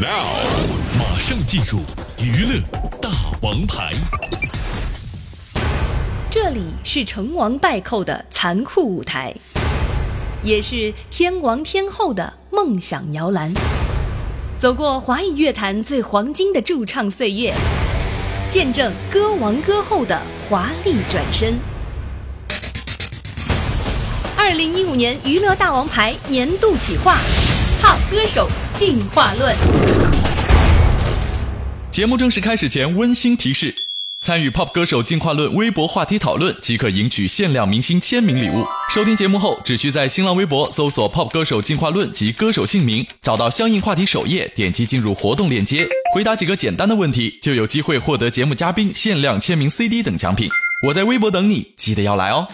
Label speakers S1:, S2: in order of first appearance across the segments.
S1: Now，马上进入娱乐大王牌。
S2: 这里是成王败寇的残酷舞台，也是天王天后的梦想摇篮。走过华语乐坛最黄金的驻唱岁月，见证歌王歌后的华丽转身。二零一五年娱乐大王牌年度企划好歌手进化论。
S3: 节目正式开始前，温馨提示：参与 Pop 歌手进化论微博话题讨论，即可赢取限量明星签名礼物。收听节目后，只需在新浪微博搜索 “Pop 歌手进化论”及歌手姓名，找到相应话题首页，点击进入活动链接，回答几个简单的问题，就有机会获得节目嘉宾限量签名 CD 等奖品。我在微博等你，记得要来哦。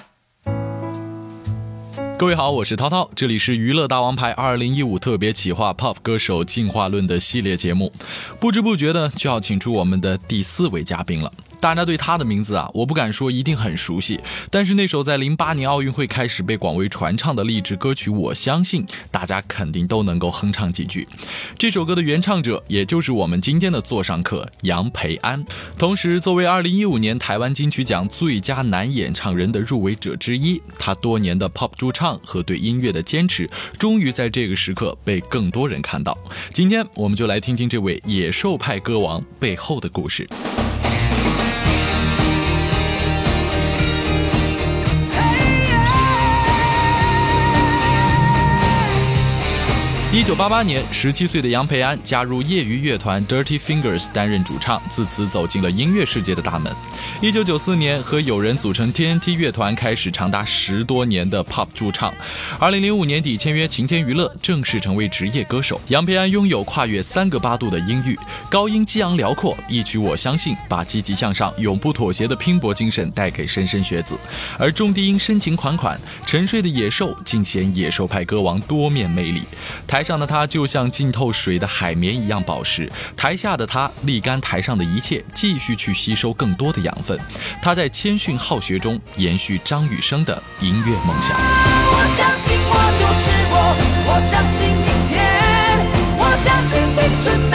S3: 各位好，我是涛涛，这里是娱乐大王牌二零一五特别企划 Pop 歌手进化论的系列节目。不知不觉的就要请出我们的第四位嘉宾了。大家对他的名字啊，我不敢说一定很熟悉，但是那首在零八年奥运会开始被广为传唱的励志歌曲《我相信》，大家肯定都能够哼唱几句。这首歌的原唱者，也就是我们今天的座上客杨培安，同时作为二零一五年台湾金曲奖最佳男演唱人的入围者之一，他多年的 pop 驻唱和对音乐的坚持，终于在这个时刻被更多人看到。今天我们就来听听这位野兽派歌王背后的故事。一九八八年，十七岁的杨培安加入业余乐团 Dirty Fingers 担任主唱，自此走进了音乐世界的大门。一九九四年，和友人组成 TNT 乐团，开始长达十多年的 Pop 驻唱。二零零五年底签约晴天娱乐，正式成为职业歌手。杨培安拥有跨越三个八度的音域，高音激昂辽阔，一曲我相信把积极向上、永不妥协的拼搏精神带给莘莘学子。而重低音深情款款，沉睡的野兽尽显野兽派歌王多面魅力。台上的他就像浸透水的海绵一样保湿，台下的他沥干台上的一切，继续去吸收更多的养分。他在谦逊好学中延续张雨生的音乐梦想。
S4: 我相信我就是我，我相信明天，我相信青春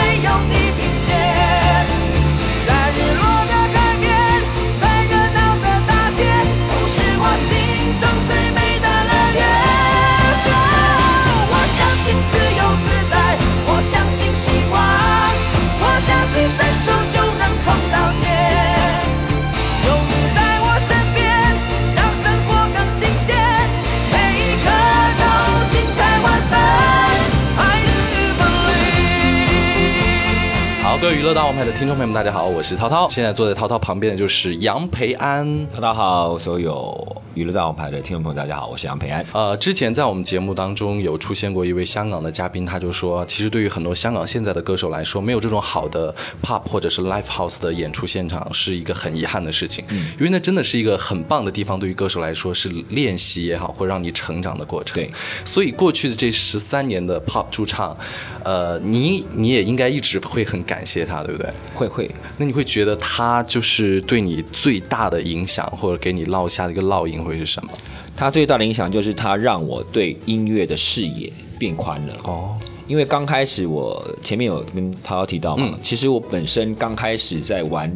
S3: 娱乐大王牌的听众朋友们，大家好，我是涛涛。现在坐在涛涛旁边的就是杨培安。
S5: 涛涛好，所有娱乐大王牌的听众朋友，大家好，我是杨培安。
S3: 呃，之前在我们节目当中有出现过一位香港的嘉宾，他就说，其实对于很多香港现在的歌手来说，没有这种好的 pop 或者是 live house 的演出现场是一个很遗憾的事情，嗯因为那真的是一个很棒的地方，对于歌手来说是练习也好，或让你成长的过程。
S5: 对，
S3: 所以过去的这十三年的 pop 驻唱，呃，你你也应该一直会很感谢他，对不对？
S5: 会会，
S3: 那你会觉得他就是对你最大的影响，或者给你烙下的一个烙印会是什么？
S5: 它最大的影响就是它让我对音乐的视野变宽了。
S3: 哦，
S5: 因为刚开始我前面有跟涛涛提到嘛，其实我本身刚开始在玩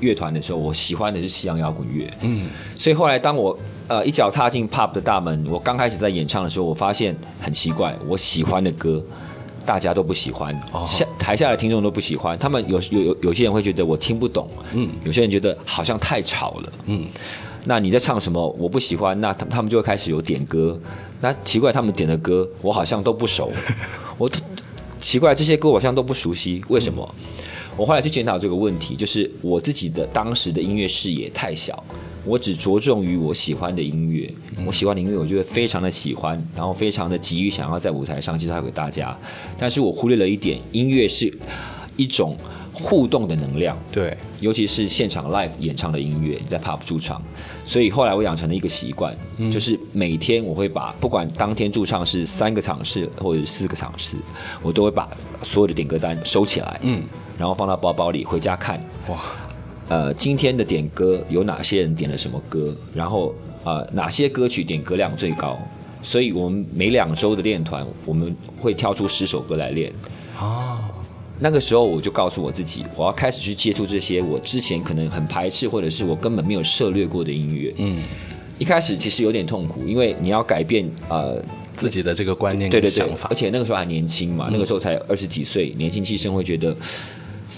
S5: 乐团的时候，我喜欢的是西洋摇滚乐。
S3: 嗯，
S5: 所以后来当我呃一脚踏进 pop 的大门，我刚开始在演唱的时候，我发现很奇怪，我喜欢的歌。大家都不喜欢，下台下的听众都不喜欢，他们有有有有些人会觉得我听不懂，嗯，有些人觉得好像太吵了，嗯，那你在唱什么？我不喜欢，那他他们就会开始有点歌，那奇怪，他们点的歌我好像都不熟，我奇怪这些歌我好像都不熟悉，为什么？我后来去检讨这个问题，就是我自己的当时的音乐视野太小，我只着重于我喜欢的音乐，我喜欢的音乐，我就会非常的喜欢，然后非常的急于想要在舞台上介绍给大家，但是我忽略了一点，音乐是一种互动的能量，
S3: 对，
S5: 尤其是现场 live 演唱的音乐，你在 pop 驻唱，所以后来我养成了一个习惯，就是每天我会把不管当天驻唱是三个场次或者是四个场次，我都会把所有的点歌单收起来，嗯，然后放到包包里回家看，
S3: 哇，
S5: 呃，今天的点歌有哪些人点了什么歌，然后呃哪些歌曲点歌量最高，所以我们每两周的练团，我们会挑出十首歌来练。
S3: 哦，
S5: 那个时候我就告诉我自己，我要开始去接触这些我之前可能很排斥或者是我根本没有涉略过的音乐。
S3: 嗯，
S5: 一开始其实有点痛苦，因为你要改变呃
S3: 自己的这个观念
S5: 对对对
S3: 跟想法，
S5: 而且那个时候还年轻嘛，那个时候才二十几岁，年轻气盛，会觉得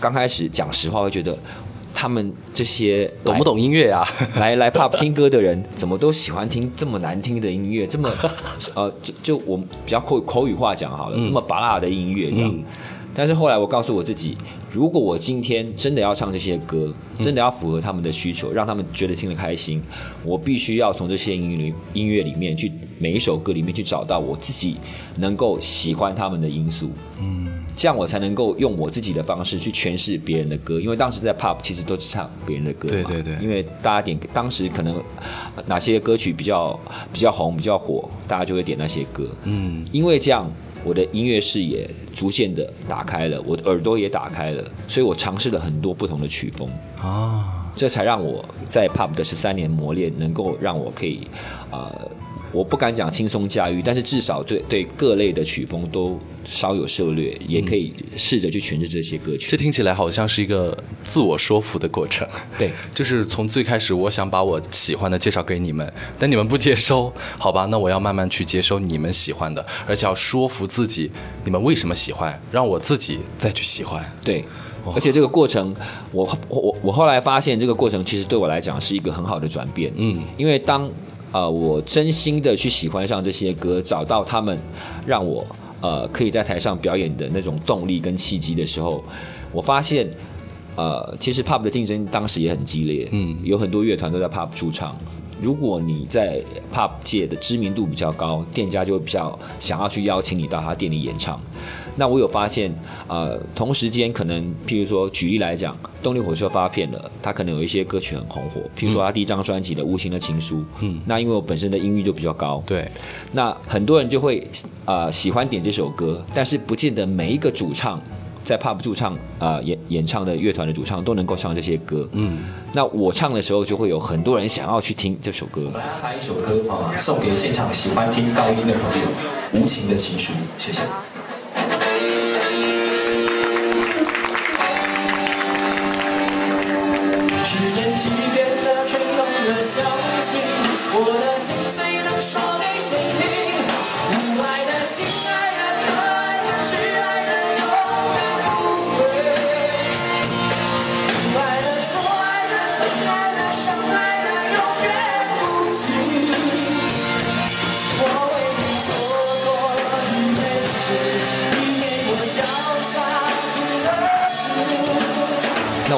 S5: 刚开始讲实话会觉得他们这些
S3: 懂不懂音乐啊？
S5: 来来 pop 听歌的人，怎么都喜欢听这么难听的音乐，这么呃，就就我比较口口语化讲好了，这么拔辣的音乐这样。
S3: 嗯
S5: 但是后来我告诉我自己，如果我今天真的要唱这些歌，真的要符合他们的需求，让他们觉得听得开心，我必须要从这些音乐里音乐里面去每一首歌里面去找到我自己能够喜欢他们的因素。嗯这样我才能够用我自己的方式去诠释别人的歌，因为当时在 pop 其实都是唱别人的歌嘛，
S3: 对对对
S5: 因为大家点当时可能呃哪些歌曲比较比较红、比较火，大家就会点那些歌。
S3: 嗯，
S5: 因为这样，我的音乐视野逐渐的打开了，我的耳朵也打开了，所以我尝试了很多不同的曲风，
S3: 啊，
S5: 这才让我在 pub 的十三年磨练，能够让我可以呃。我不敢讲轻松驾驭，但是至少对对各类的曲风都稍有涉略，也可以试着去诠释这些歌曲。
S3: 这听起来好像是一个自我说服的过程。
S5: 对，
S3: 就是从最开始，我想把我喜欢的介绍给你们，但你们不接收，好吧？那我要慢慢去接收你们喜欢的，而且要说服自己，你们为什么喜欢，让我自己再去喜欢。
S5: 对，而且这个过程，我我我我后来发现，这个过程其实对我来讲是一个很好的转变。
S3: 嗯，
S5: 因为当呃我真心的去喜欢上这些歌，找到他们让我呃可以在台上表演的那种动力跟契机的时候，我发现。呃，其实 pop 的竞争当时也很激烈，
S3: 嗯
S5: 有很多乐团都在 pop 驻唱。如果你在 pop 界的知名度比较高，店家就会比较想要去邀请你到他店里演唱。那我有发现，呃，同时间可能，譬如说，举例来讲，动力火车发片了，他可能有一些歌曲很红火，譬如说他第一张专辑的《无情的情书》，
S3: 嗯。
S5: 那因为我本身的音域就比较高，
S3: 对，
S5: 那很多人就会呃喜欢点这首歌，但是不见得每一个主唱在 pub 驻唱啊、呃演演唱的乐团的主唱都能够唱这些歌。
S3: 嗯，
S5: 那我唱的时候，就会有很多人想要去听这首歌。
S6: 我们来安排一首歌啊，送给现场喜欢听高音的朋友，《无情的情书》，谢谢。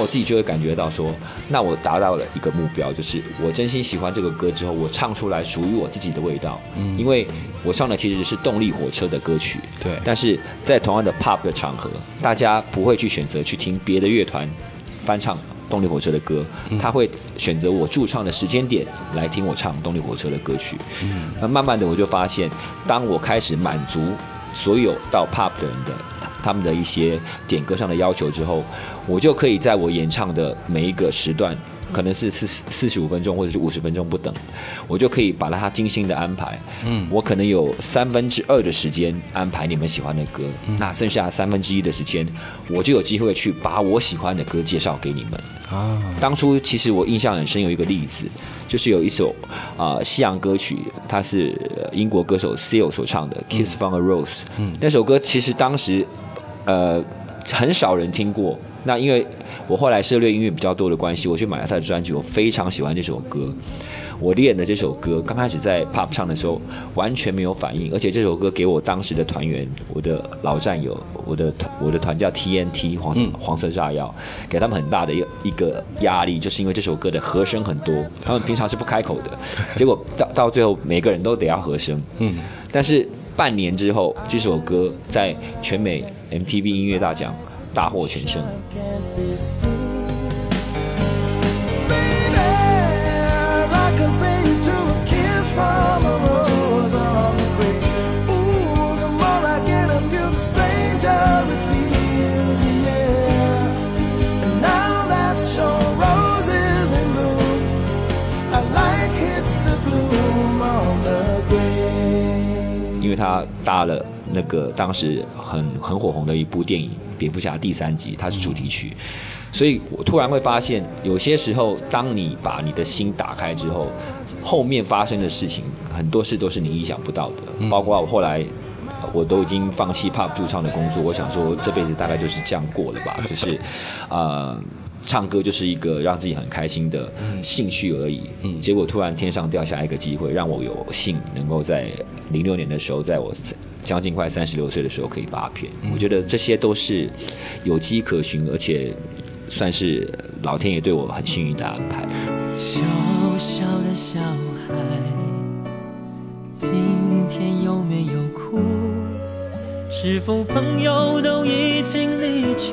S6: 我
S5: 自己就会感觉到说，那我达到了一个目标，就是我真心喜欢这个歌之后，我唱出来属于我自己的味道。嗯，因为我唱的其实是动力火车的歌曲，
S3: 对
S5: 但是在同样的 pop 的场合，大家不会去选择去听别的乐团翻唱动力火车的歌，他会选择我驻唱的时间点来听我唱动力火车的歌曲。嗯，那慢慢的我就发现，当我开始满足所有到 pop 的人的他们的一些点歌上的要求之后，我就可以在我演唱的每一个时段，可能是四四十五分钟或者是五十分钟不等，我就可以把它精心的安排。嗯，我可能有三分之二的时间安排你们喜欢的歌，那剩下三分之一的时间，我就有机会去把我喜欢的歌介绍给你们。
S3: 啊，
S5: 当初其实我印象很深，有一个例子，就是有一首啊、西洋歌曲，它是呃英国歌手 Seal 所唱的《Kiss from a Rose》。嗯，那首歌其实当时呃很少人听过。那因为我后来涉猎音乐比较多的关系，我去买了他的专辑，我非常喜欢这首歌。我练的这首歌，刚开始在 pop 唱的时候完全没有反应，而且这首歌给我当时的团员，我的老战友，我的团我的团叫 TNT 黄色、黄色炸药，给他们很大的一一个压力，就是因为这首歌的和声很多，他们平常是不开口的，结果到到最后每个人都得要和声，嗯，但是半年之后，这首歌在全美 MTV 音乐大奖大获全胜。搭了那个当时很很火红的一部电影《蝙蝠侠》第三集，它是主题曲。所以我突然会发现，有些时候，当你把你的心打开之后，后面发生的事情，很多事都是你意想不到的。包括我后来，我都已经放弃 pop 驻唱的工作，我想说这辈子大概就是这样过了吧，就是，呃。唱歌就是一个让自己很开心的兴趣而已，结果突然天上掉下一个机会，让我有幸能够在零六年的时候，在我将近快三十六岁的时候可以发片。我觉得这些都是有迹可循，而且算是老天爷对我很幸运的安排。
S6: 小小的小孩，今天有没有哭？是否朋友都已经离去，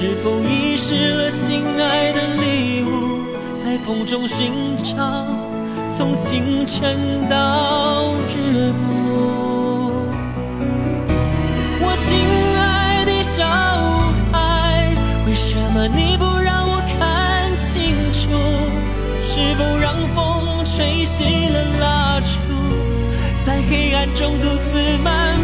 S6: 是否遗失了心爱的礼物，在风中寻找，从清晨到日暮。我亲爱的小孩，为什么你不让我看清楚？是否让风吹熄了蜡烛，在黑暗中独自漫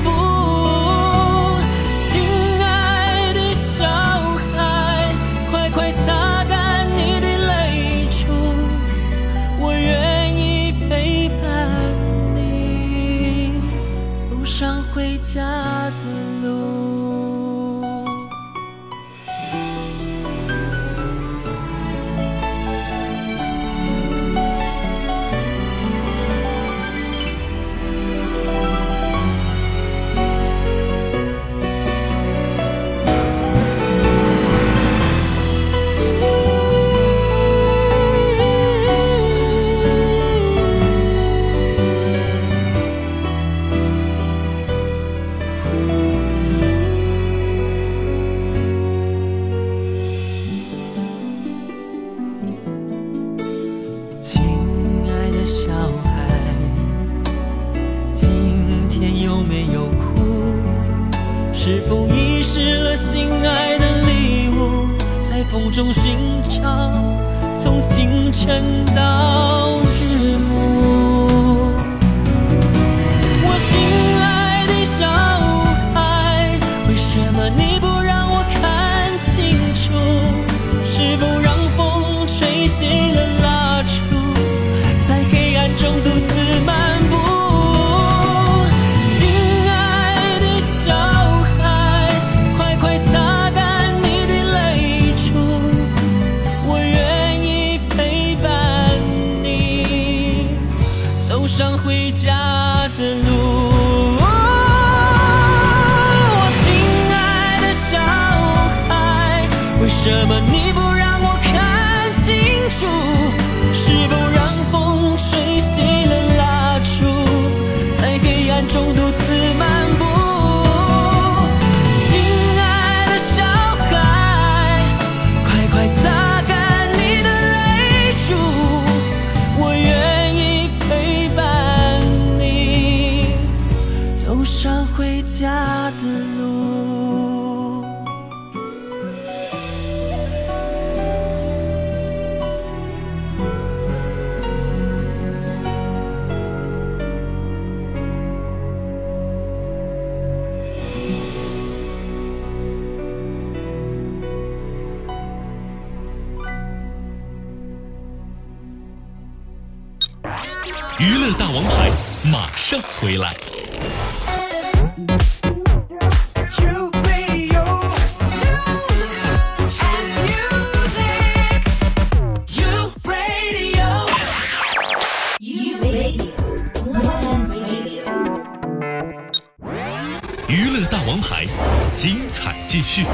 S1: 精彩继续。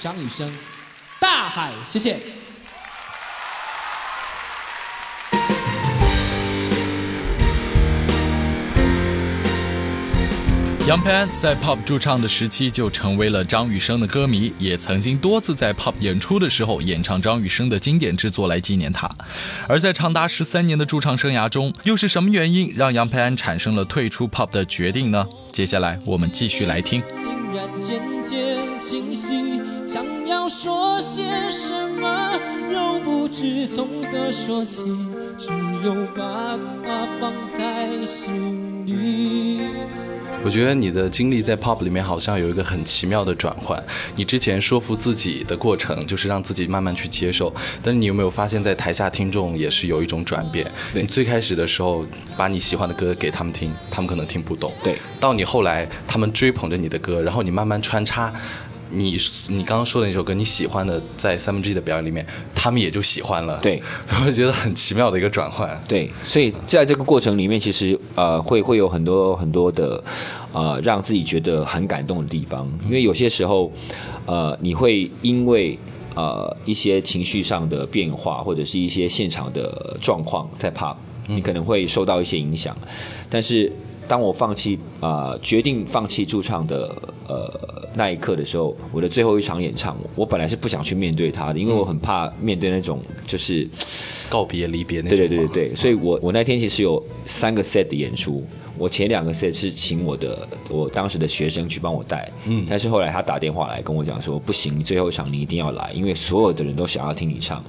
S7: 张雨生，大海，谢谢。
S3: 杨培安在 Pop 驻唱的时期就成为了张雨生的歌迷，也曾经多次在 Pop 演出的时候演唱张雨生的经典之作来纪念他。而在长达十三年的驻唱生涯中，又是什么原因让杨培安产生了退出 Pop 的决定呢？接下来我们继续来听。
S7: 竟然渐渐清晰，想要说些什么，又不知从何说起，只有把它放在心里。
S8: 我觉得你的经历在 pop 里面好像有一个很奇妙的转换。你之前说服自己的过程，就是让自己慢慢去接受。但是你有没有发现，在台下听众也是有一种转变？
S5: 对
S8: 你最开始的时候，把你喜欢的歌给他们听，他们可能听不懂。
S5: 对，
S8: 到你后来，他们追捧着你的歌，然后你慢慢穿插。你你刚刚说的那首歌，你喜欢的，在三分之一的表演里面，他们也就喜欢了。
S5: 对，
S8: 我觉得很奇妙的一个转换。
S5: 对，所以在这个过程里面，其实呃会会有很多很多的呃让自己觉得很感动的地方，因为有些时候呃你会因为呃一些情绪上的变化，或者是一些现场的状况在 pop，你可能会受到一些影响，但是。当我放弃啊、呃决定放弃驻唱的呃那一刻的时候，我的最后一场演唱，我本来是不想去面对他的，因为我很怕面对那种就是
S8: 告别离别那种
S5: 对。对对对对，所以我我那天其实有三个 set 的演出，我前两个 set 是请我的我当时的学生去帮我带，嗯，但是后来他打电话来跟我讲说，不行，最后一场你一定要来，因为所有的人都想要听你唱。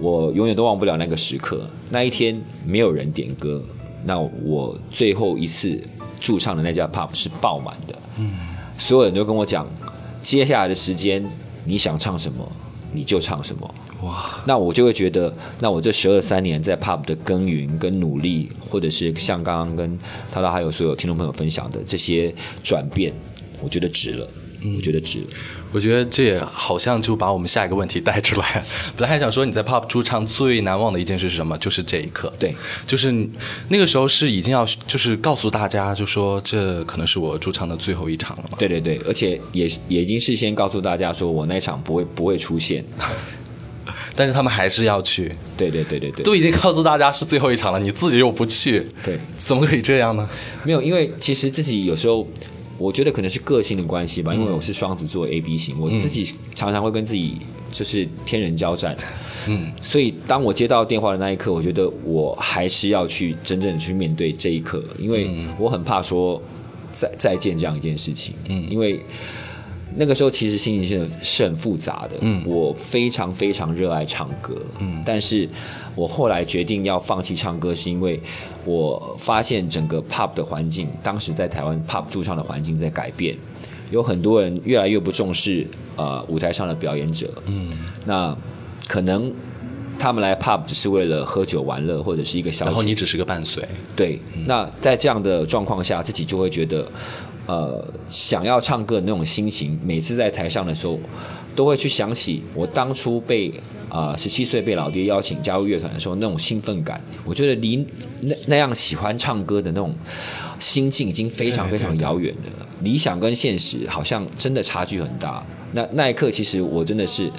S5: 我永远都忘不了那个时刻，那一天没有人点歌，那我最后一次驻唱的那家 pub 是爆满的，嗯，所有人都跟我讲，接下来的时间你想唱什么你就唱什么，哇。那我就会觉得，那我这十二三年在 pub 的耕耘跟努力，或者是像刚刚跟涛涛还有所有听众朋友分享的这些转变，我觉得值了，我觉得值了。
S8: 我觉得这也好像就把我们下一个问题带出来了。本来还想说你在 pop 驻唱最难忘的一件事是什么？就是这一刻。
S5: 对，
S8: 就是那个时候是已经要就是告诉大家，就说这可能是我驻唱的最后一场了嘛。
S5: 对对对，而且也也已经事先告诉大家说我那场不会不会出现。
S8: 但是他们还是要去，
S5: 对对对对对，
S8: 都已经告诉大家是最后一场了，你自己又不去，
S5: 对，
S8: 怎么可以这样呢？
S5: 没有，因为其实自己有时候，我觉得可能是个性的关系吧，因为我是双子座 A B 型，我自己常常会跟自己就是天人交战，嗯，所以当我接到电话的那一刻，我觉得我还是要去真正的去面对这一刻，因为我很怕说再再见这样一件事情，嗯，因为。那个时候其实心情是是很复杂的，嗯，我非常非常热爱唱歌，嗯，但是我后来决定要放弃唱歌，是因为我发现整个 pop 的环境，当时在台湾 pop 驻唱的环境在改变，有很多人越来越不重视呃舞台上的表演者，嗯，那可能他们来 pub 只是为了喝酒玩乐或者是一个小，
S8: 然后你只是个伴随，
S5: 对，那在这样的状况下，自己就会觉得，呃，想要唱歌的那种心情，每次在台上的时候，都会去想起我当初被啊十七岁被老爹邀请加入乐团的时候那种兴奋感。我觉得离那那样喜欢唱歌的那种心境已经非常非常遥远了，理想跟现实好像真的差距很大。那那一刻，其实我真的是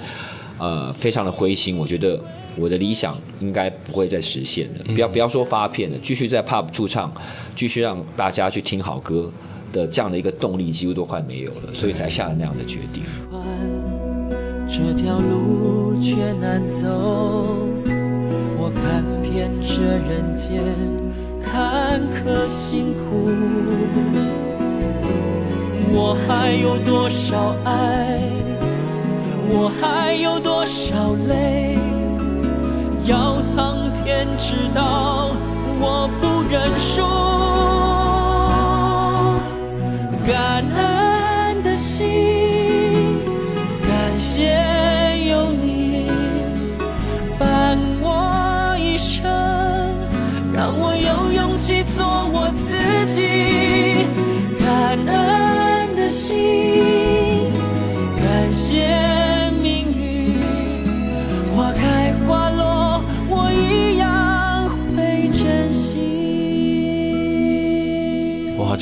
S5: 呃非常的灰心，我觉得。我的理想应该不会再实现了，不要不要说发片了，继续在 pub 驻唱，继续让大家去听好歌的这样的一个动力几乎都快没有了，所以才下了那样的决定。
S6: 这条路却难走，我看遍这人间坎坷辛苦，我还有多少爱，我还有多少泪，要苍天知道我不认输。感恩的心，感谢有你伴我一生，让我有勇气做我自己。感恩的心，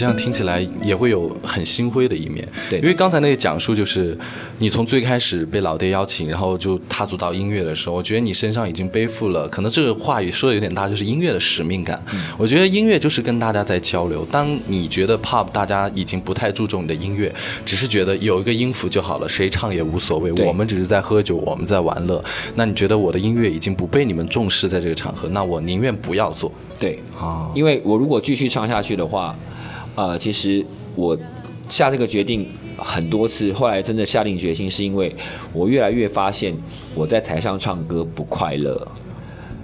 S8: 这样听起来也会有很心灰的一面。
S5: 对
S8: 因为刚才那个讲述就是你从最开始被老爹邀请，然后就踏足到音乐的时候，我觉得你身上已经背负了，可能这个话语说的有点大，就是音乐的使命感。我觉得音乐就是跟大家在交流。当你觉得 pop 大家已经不太注重你的音乐，只是觉得有一个音符就好了，谁唱也无所谓，我们只是在喝酒，我们在玩乐。那你觉得我的音乐已经不被你们重视在这个场合，那我宁愿不要做。
S5: 对，
S8: 啊
S5: 因为我如果继续唱下去的话，啊，其实我下这个决定很多次，后来真的下定决心，是因为我越来越发现我在台上唱歌不快乐。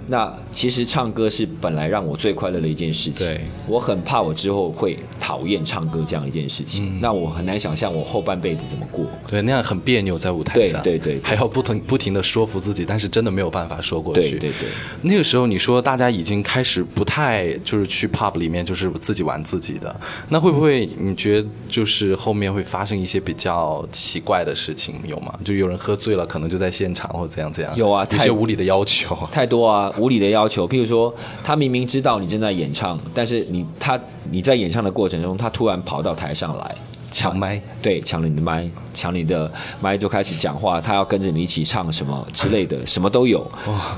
S5: 那其实唱歌是本来让我最快乐的一件事情。
S8: 对，
S5: 我很怕我之后会讨厌唱歌这样一件事情。
S8: 嗯
S5: 那我很难想象我后半辈子怎么过。
S8: 对，那样很别扭，在舞台上，
S5: 对对对对
S8: 还要不停不停的说服自己，但是真的没有办法说过去。
S5: 对对对，
S8: 那个时候你说大家已经开始不太就是去 pub 里面就是自己玩自己的，那会不会你觉得就是后面会发生一些比较奇怪的事情有吗？就有人喝醉了，可能就在现场或者怎样怎样？
S5: 有啊太
S8: 有些无理的要求。
S5: 太多啊，无理的要求。譬如说，他明明知道你正在演唱，但是你他你在演唱的过程中，他突然跑到台上来
S8: 抢麦，
S5: 对，抢了你的麦，抢你的麦就开始讲话，他要跟着你一起唱什么之类的，什么都有。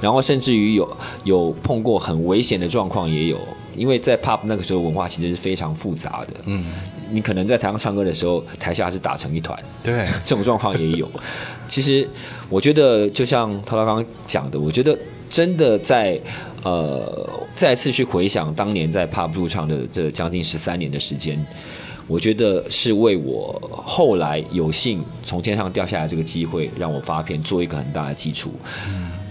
S5: 然后甚至于有有碰过很危险的状况也有，因为在 pop 那个时候文化其实是非常复杂的。嗯，你可能在台上唱歌的时候，台下是打成一团。
S8: 对，
S5: 这种状况也有。其实我觉得，就像涛涛刚刚讲的，我觉得真的在呃再次去回想当年在 pub 驻唱的这将近十三年的时间，我觉得是为我后来有幸从天上掉下来这个机会，让我发片做一个很大的基础。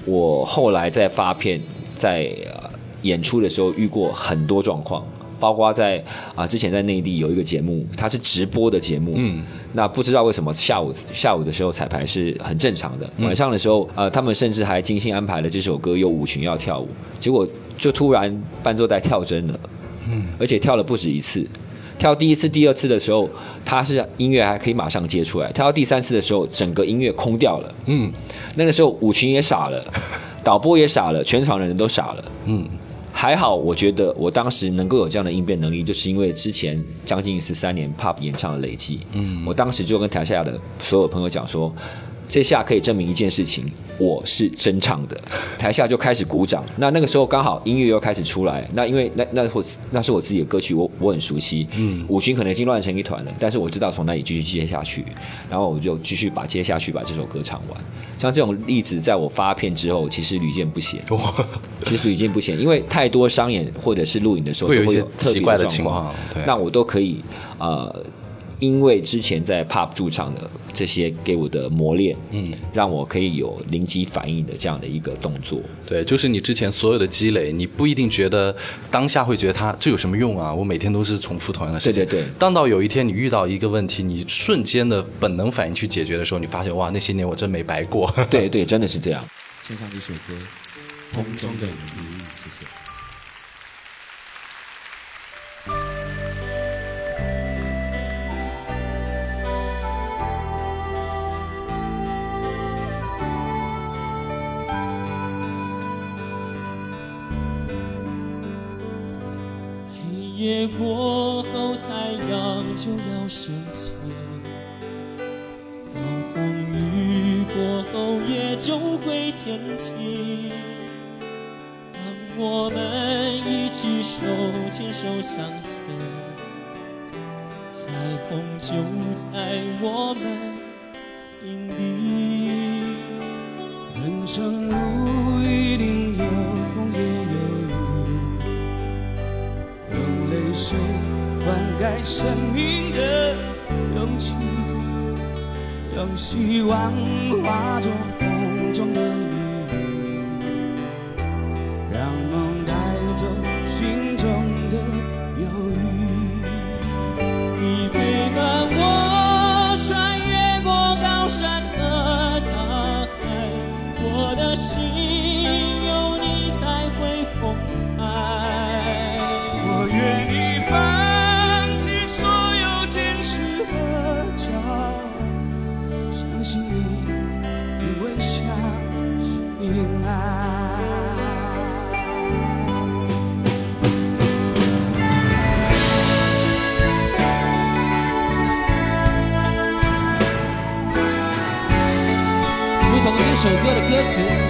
S5: 我后来在发片在、呃、演出的时候遇过很多状况。包括在啊、之前在内地有一个节目，它是直播的节目，
S8: 嗯，
S5: 那不知道为什么下午下午的时候彩排是很正常的，晚上的时候，呃，他们甚至还精心安排了这首歌有舞群要跳舞，结果就突然伴奏带跳针了，嗯，而且跳了不止一次。跳第一次、第二次的时候，它是音乐还可以马上接出来；跳到第三次的时候，整个音乐空掉了。
S8: 嗯
S5: 那个时候舞群也傻了，导播也傻了，全场的人都傻了。
S8: 嗯，
S5: 还好，我觉得我当时能够有这样的应变能力，就是因为之前将近十三年 pop 演唱的累积。嗯，我当时就跟台下的所有朋友讲说，这下可以证明一件事情，我是真唱的。台下就开始鼓掌。那那个时候刚好音乐又开始出来，那因为那那我那是我自己的歌曲，我我很熟悉。嗯，舞群可能已经乱成一团了，但是我知道从哪里继续接下去，然后我就继续把接下去把这首歌唱完。像这种例子，在我发片之后，其实屡见不鲜。其实屡见不鲜，因为太多商演或者是录影的时候都
S8: 会有一些
S5: 特别
S8: 奇怪的情
S5: 状况
S8: 况对
S5: 那我都可以呃，因为之前在 pop 驻唱的这些给我的磨练，嗯，让我可以有灵机反应的这样的一个动作。
S8: 对，就是你之前所有的积累，你不一定觉得当下会觉得它这有什么用啊？我每天都是重复同样的事情。
S5: 对对对
S8: 当到有一天你遇到一个问题，你瞬间的本能反应去解决的时候，你发现哇，那些年我真没白过。
S5: 对对，真的是这样。
S7: 献上一首歌《风中的雨》，谢谢。过后，太阳就要升起。暴风雨过后，也就会天晴。当我们一起。手牵手向前，彩虹就在我们
S6: 生命的勇气，让希望化作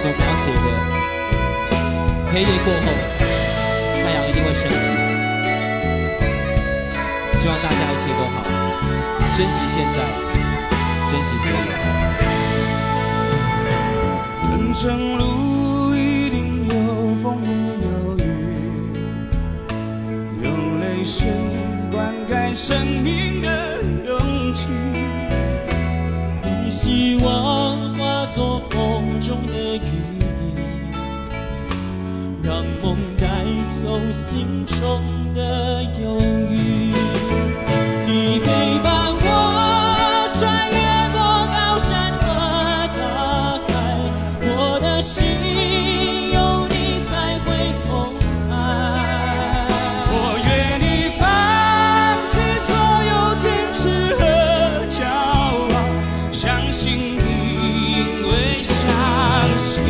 S6: 所
S7: 描写的黑夜过后太阳一定会升起。希望大家一切都好珍惜现在珍惜所有。
S6: 人生路一定有风也有雨用泪水灌溉生命的勇气。
S7: 你
S6: 希望化作风中的雨，让梦带走心中的忧郁。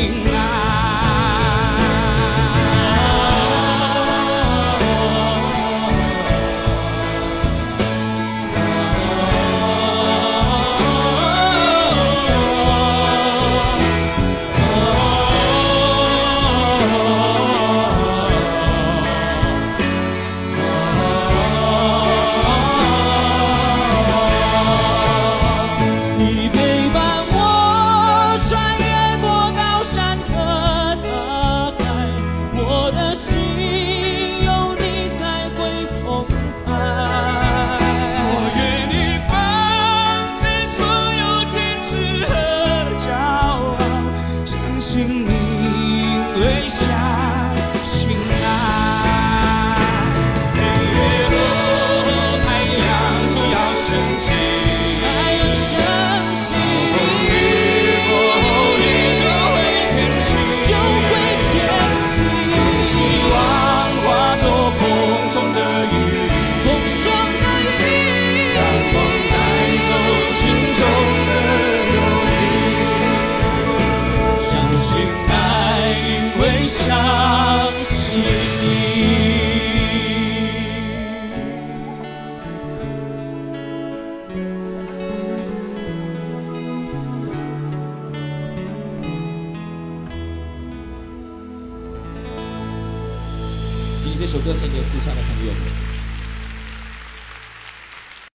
S7: looking